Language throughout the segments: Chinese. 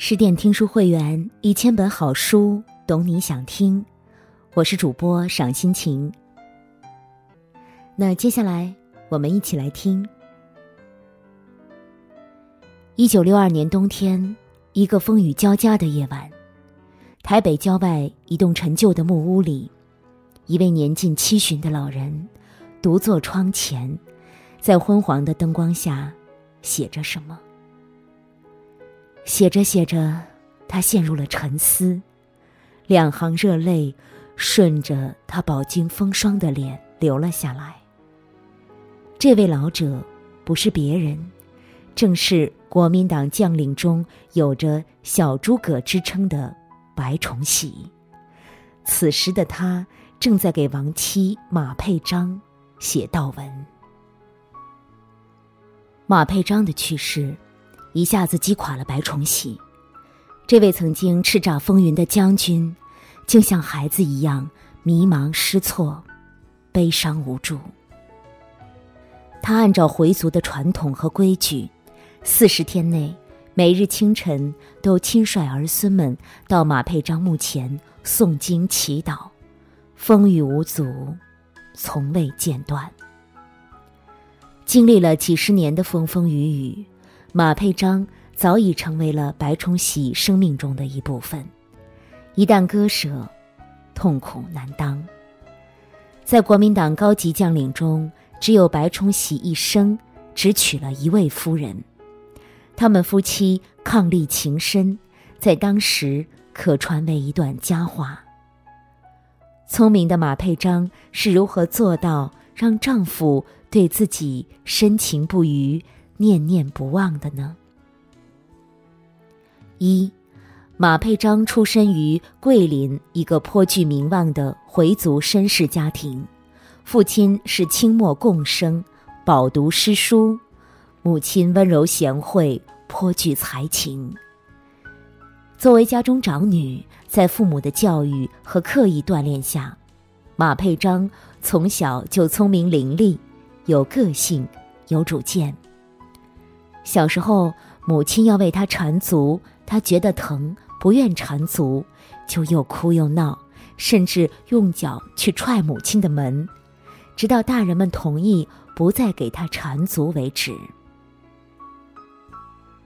十点听书会员，一千本好书，懂你想听。我是主播赏心情。那接下来我们一起来听。一九六二年冬天，一个风雨交加的夜晚，台北郊外一栋陈旧的木屋里，一位年近七旬的老人独坐窗前，在昏黄的灯光下写着什么。写着写着，他陷入了沉思，两行热泪顺着他饱经风霜的脸流了下来。这位老者不是别人，正是国民党将领中有着“小诸葛”之称的白崇禧。此时的他正在给亡妻马佩章写悼文。马佩章的去世。一下子击垮了白崇禧，这位曾经叱咤风云的将军，竟像孩子一样迷茫失措、悲伤无助。他按照回族的传统和规矩，四十天内每日清晨都亲率儿孙们到马佩章墓前诵经祈祷，风雨无阻，从未间断。经历了几十年的风风雨雨。马佩章早已成为了白崇禧生命中的一部分，一旦割舍，痛苦难当。在国民党高级将领中，只有白崇禧一生只娶了一位夫人，他们夫妻伉俪情深，在当时可传为一段佳话。聪明的马佩章是如何做到让丈夫对自己深情不渝？念念不忘的呢？一，马佩章出身于桂林一个颇具名望的回族绅士家庭，父亲是清末贡生，饱读诗书；母亲温柔贤惠，颇具才情。作为家中长女，在父母的教育和刻意锻炼下，马佩章从小就聪明伶俐，有个性，有主见。小时候，母亲要为他缠足，他觉得疼，不愿缠足，就又哭又闹，甚至用脚去踹母亲的门，直到大人们同意不再给他缠足为止。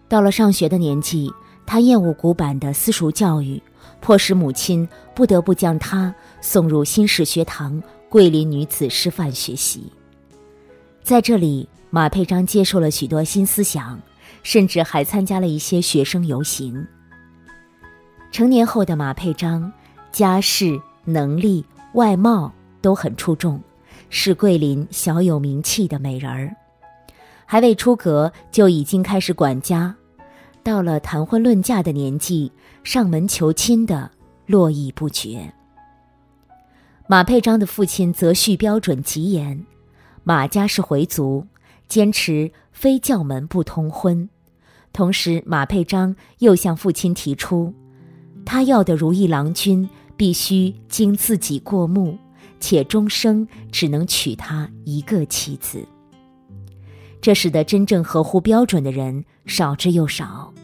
到了上学的年纪，他厌恶古板的私塾教育，迫使母亲不得不将他送入新式学堂桂林女子师范学习，在这里。马佩章接受了许多新思想，甚至还参加了一些学生游行。成年后的马佩章，家世、能力、外貌都很出众，是桂林小有名气的美人儿。还未出阁就已经开始管家，到了谈婚论嫁的年纪，上门求亲的络绎不绝。马佩章的父亲择婿标准极严，马家是回族。坚持非教门不通婚，同时马佩章又向父亲提出，他要的如意郎君必须经自己过目，且终生只能娶她一个妻子。这使得真正合乎标准的人少之又少。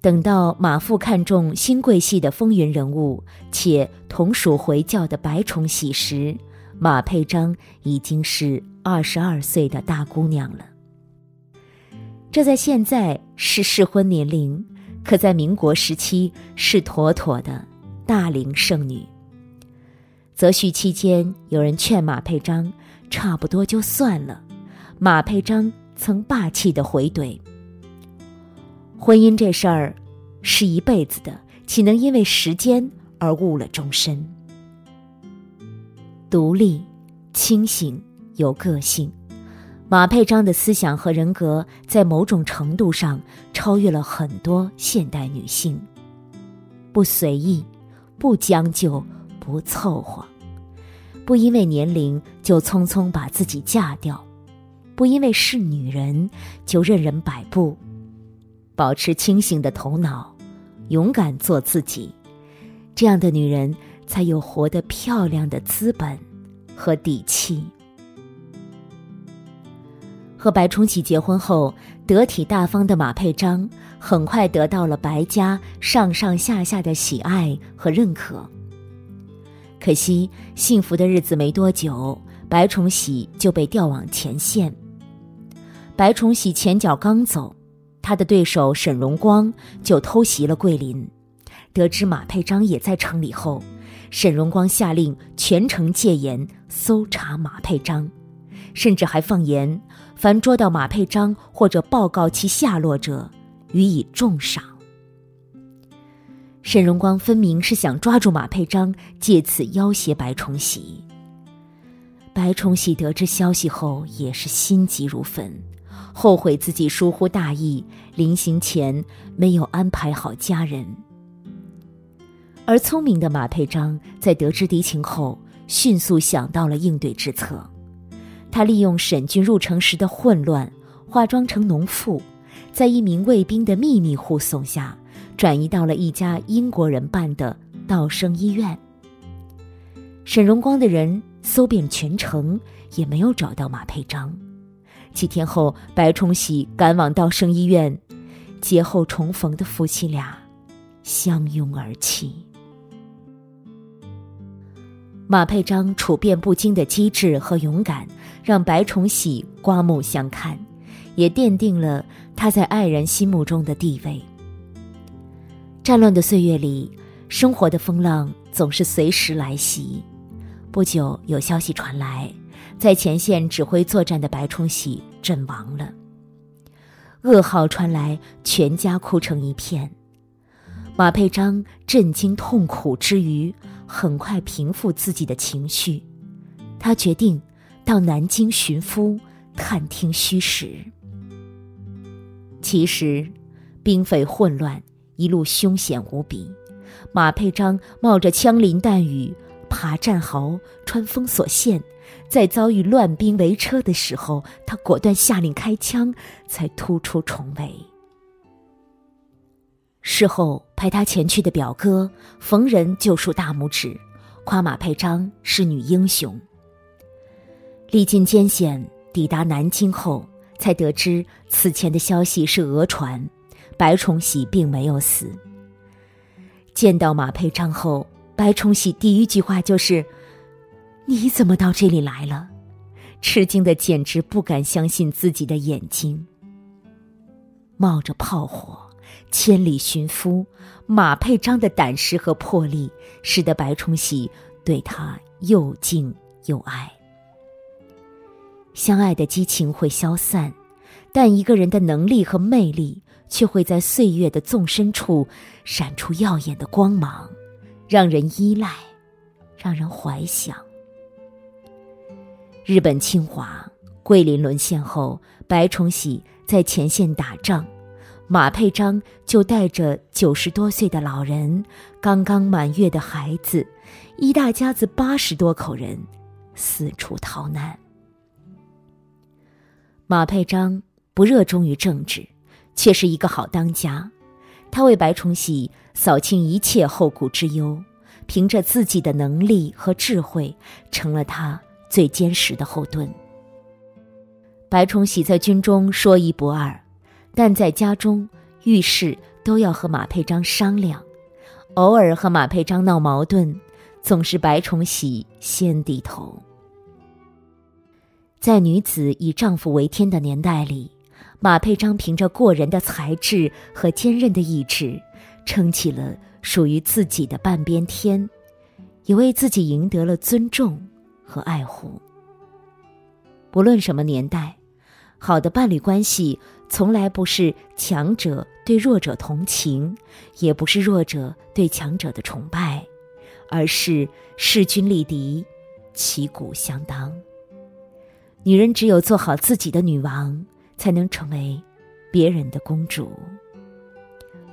等到马父看中新贵系的风云人物，且同属回教的白崇禧时，马佩章已经是。二十二岁的大姑娘了，这在现在是适婚年龄，可在民国时期是妥妥的大龄剩女。择婿期间，有人劝马佩章，差不多就算了。马佩章曾霸气的回怼：“婚姻这事儿是一辈子的，岂能因为时间而误了终身？”独立，清醒。有个性，马佩章的思想和人格在某种程度上超越了很多现代女性。不随意，不将就，不凑合，不因为年龄就匆匆把自己嫁掉，不因为是女人就任人摆布，保持清醒的头脑，勇敢做自己，这样的女人才有活得漂亮的资本和底气。和白崇禧结婚后，得体大方的马佩章很快得到了白家上上下下的喜爱和认可。可惜，幸福的日子没多久，白崇禧就被调往前线。白崇禧前脚刚走，他的对手沈荣光就偷袭了桂林。得知马佩章也在城里后，沈荣光下令全城戒严，搜查马佩章，甚至还放言。凡捉到马佩章或者报告其下落者，予以重赏。沈荣光分明是想抓住马佩章，借此要挟白崇禧。白崇禧得知消息后，也是心急如焚，后悔自己疏忽大意，临行前没有安排好家人。而聪明的马佩章在得知敌情后，迅速想到了应对之策。他利用沈军入城时的混乱，化妆成农妇，在一名卫兵的秘密护送下，转移到了一家英国人办的道生医院。沈荣光的人搜遍全城，也没有找到马佩章。几天后，白崇禧赶往道生医院，劫后重逢的夫妻俩相拥而泣。马佩章处变不惊的机智和勇敢。让白崇禧刮目相看，也奠定了他在爱人心目中的地位。战乱的岁月里，生活的风浪总是随时来袭。不久，有消息传来，在前线指挥作战的白崇禧阵亡了。噩耗传来，全家哭成一片。马佩章震惊痛苦之余，很快平复自己的情绪，他决定。到南京寻夫探听虚实。其实，兵匪混乱，一路凶险无比。马佩章冒着枪林弹雨爬战壕、穿封锁线，在遭遇乱兵围车的时候，他果断下令开枪，才突出重围。事后派他前去的表哥逢人就竖大拇指，夸马佩章是女英雄。历尽艰险抵达南京后，才得知此前的消息是讹传，白崇禧并没有死。见到马佩章后，白崇禧第一句话就是：“你怎么到这里来了？”吃惊的简直不敢相信自己的眼睛。冒着炮火，千里寻夫，马佩章的胆识和魄力，使得白崇禧对他又敬又爱。相爱的激情会消散，但一个人的能力和魅力却会在岁月的纵深处闪出耀眼的光芒，让人依赖，让人怀想。日本侵华，桂林沦陷后，白崇禧在前线打仗，马佩章就带着九十多岁的老人、刚刚满月的孩子，一大家子八十多口人，四处逃难。马佩章不热衷于政治，却是一个好当家。他为白崇禧扫清一切后顾之忧，凭着自己的能力和智慧，成了他最坚实的后盾。白崇禧在军中说一不二，但在家中遇事都要和马佩章商量，偶尔和马佩章闹矛盾，总是白崇禧先低头。在女子以丈夫为天的年代里，马佩章凭着过人的才智和坚韧的意志，撑起了属于自己的半边天，也为自己赢得了尊重和爱护。不论什么年代，好的伴侣关系从来不是强者对弱者同情，也不是弱者对强者的崇拜，而是势均力敌，旗鼓相当。女人只有做好自己的女王，才能成为别人的公主。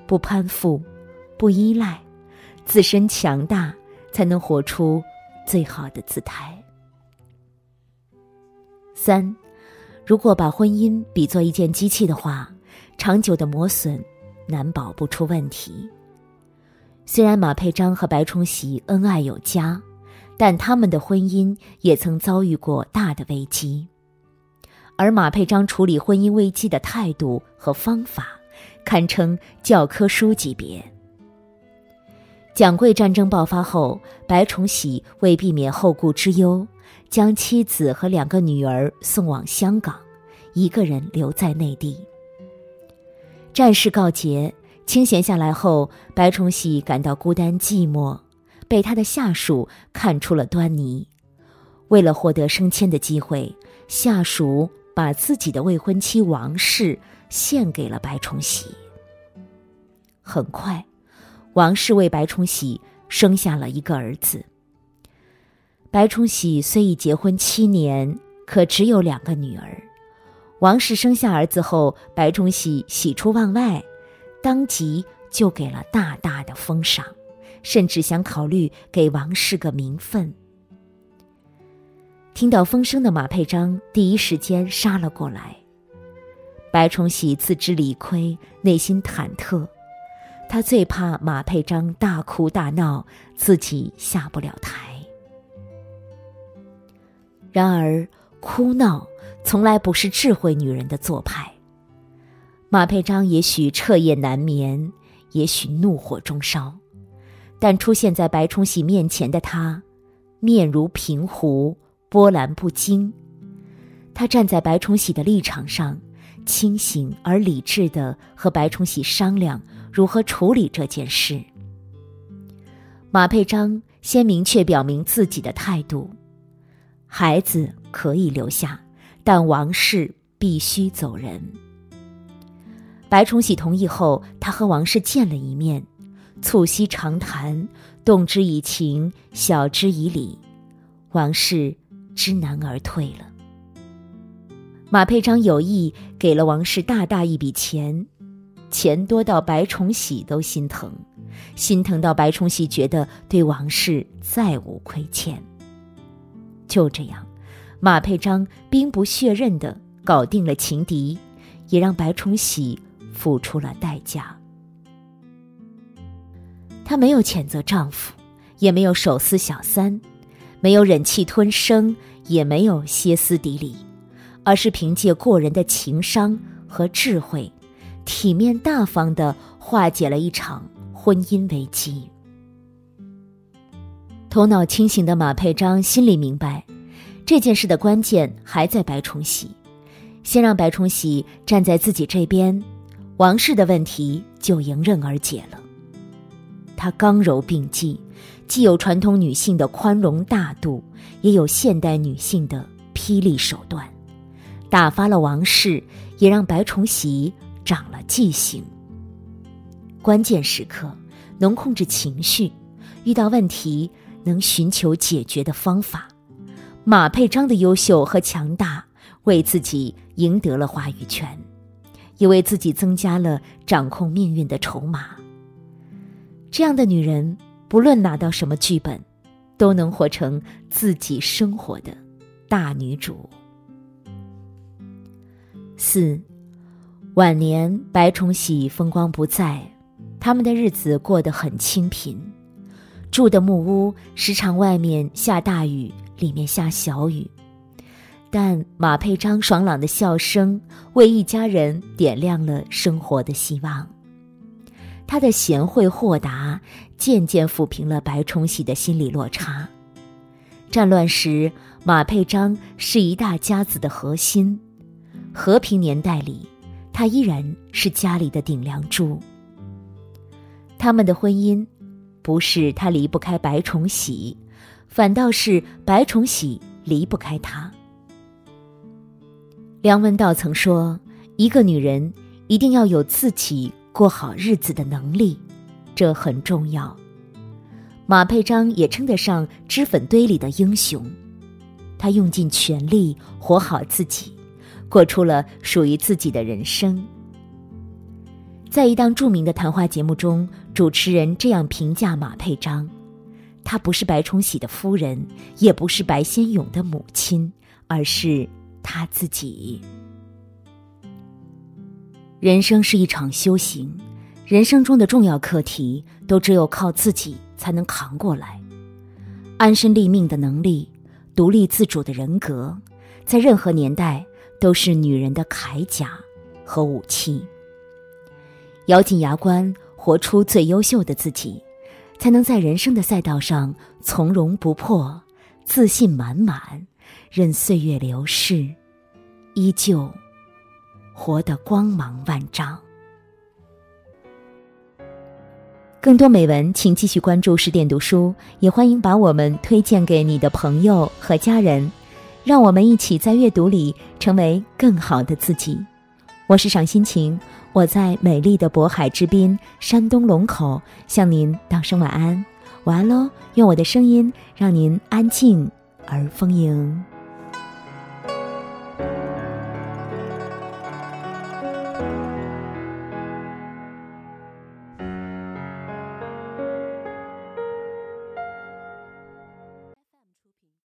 不攀附，不依赖，自身强大，才能活出最好的姿态。三，如果把婚姻比作一件机器的话，长久的磨损，难保不出问题。虽然马佩章和白崇禧恩爱有加。但他们的婚姻也曾遭遇过大的危机。而马佩章处理婚姻危机的态度和方法，堪称教科书级别。蒋桂战争爆发后，白崇禧为避免后顾之忧，将妻子和两个女儿送往香港，一个人留在内地。战事告捷，清闲下来后，白崇禧感到孤单寂寞，被他的下属看出了端倪。为了获得升迁的机会，下属把自己的未婚妻王氏献给了白崇禧。很快，王氏为白崇禧生下了一个儿子。白崇禧虽已结婚七年，可只有两个女儿。王氏生下儿子后，白崇禧喜出望外，当即就给了大大的封赏，甚至想考虑给王氏个名分。听到风声的马佩章第一时间杀了过来。白崇禧自知理亏，内心忐忑，他最怕马佩章大哭大闹，自己下不了台。然而，哭闹从来不是智慧女人的做派。马佩章也许彻夜难眠，也许怒火中烧，但出现在白崇禧面前的他，面如平湖。波澜不惊。他站在白崇禧的立场上，清醒而理智的和白崇禧商量如何处理这件事。马佩章先明确表明自己的态度：孩子可以留下，但王氏必须走人。白崇禧同意后，他和王氏见了一面，促膝长谈，动之以情，晓之以理。王氏。知难而退了。马佩章有意给了王氏大大一笔钱，钱多到白崇禧都心疼，心疼到白崇禧觉得对王氏再无亏欠。就这样，马佩章兵不血刃的搞定了情敌，也让白崇禧付出了代价。她没有谴责丈夫，也没有手撕小三。没有忍气吞声，也没有歇斯底里，而是凭借过人的情商和智慧，体面大方的化解了一场婚姻危机。头脑清醒的马佩章心里明白，这件事的关键还在白崇禧，先让白崇禧站在自己这边，王氏的问题就迎刃而解了。他刚柔并济。既有传统女性的宽容大度，也有现代女性的霹雳手段，打发了王氏，也让白崇禧长了记性。关键时刻能控制情绪，遇到问题能寻求解决的方法。马佩章的优秀和强大，为自己赢得了话语权，也为自己增加了掌控命运的筹码。这样的女人。不论拿到什么剧本，都能活成自己生活的大女主。四，晚年白崇禧风光不再，他们的日子过得很清贫，住的木屋时常外面下大雨，里面下小雨，但马佩章爽朗的笑声为一家人点亮了生活的希望。他的贤惠豁达，渐渐抚平了白崇禧的心理落差。战乱时，马佩章是一大家子的核心；和平年代里，他依然是家里的顶梁柱。他们的婚姻，不是他离不开白崇禧，反倒是白崇禧离不开他。梁文道曾说：“一个女人一定要有自己。”过好日子的能力，这很重要。马佩章也称得上脂粉堆里的英雄，他用尽全力活好自己，过出了属于自己的人生。在一档著名的谈话节目中，主持人这样评价马佩章：她不是白崇禧的夫人，也不是白先勇的母亲，而是他自己。人生是一场修行，人生中的重要课题都只有靠自己才能扛过来。安身立命的能力，独立自主的人格，在任何年代都是女人的铠甲和武器。咬紧牙关，活出最优秀的自己，才能在人生的赛道上从容不迫、自信满满，任岁月流逝，依旧活得光芒万丈。更多美文，请继续关注十点读书，也欢迎把我们推荐给你的朋友和家人，让我们一起在阅读里成为更好的自己。我是赏心情，我在美丽的渤海之滨，山东龙口，向您道声晚安，晚安喽！用我的声音让您安静而丰盈。